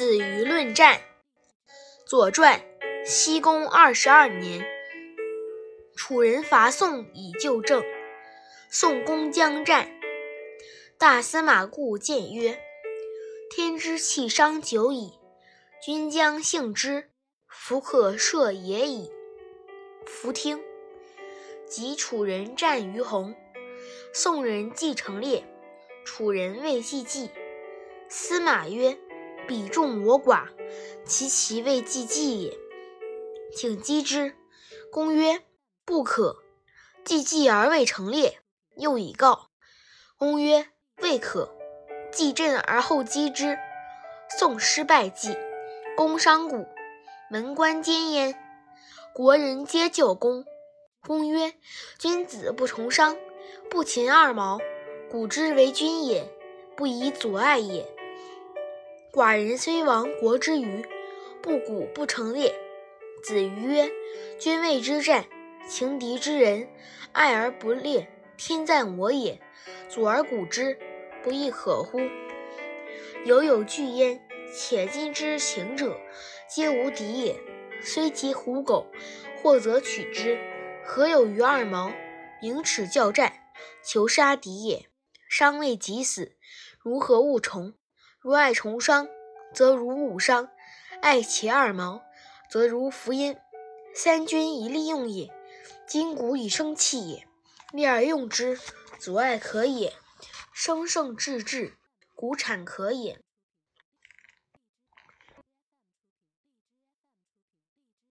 子舆论战。左传：西宫二十二年，楚人伐宋以救郑。宋公将战，大司马顾谏曰：“天之气伤久矣，君将幸之，弗可赦也已。”弗听。及楚人战于洪，宋人既成列，楚人未继计。司马曰：“彼众我寡，其其未济济也，请击之。”公曰：“不可。既济而未成列，又以告。”公曰：“未可。既阵而后击之。”宋失败计，公伤谷，门关坚焉。国人皆救公。公曰：“君子不从商，不擒二毛，古之为君也，不以阻碍也。寡人虽亡国之余，不鼓不成列。”子瑜曰：“君谓之战，情敌之人，爱而不列，天赞我也。阻而鼓之，不亦可乎？犹有惧焉。且今之行者，皆无敌也。虽及虎狗，或则取之。”何有于二毛？明耻教战，求杀敌也。伤未及死，如何勿从？如爱重商，则如误伤；爱其二毛，则如福音。三军以利用也，筋骨以生气也。利而用之，阻碍可也；生胜致质，骨产可也。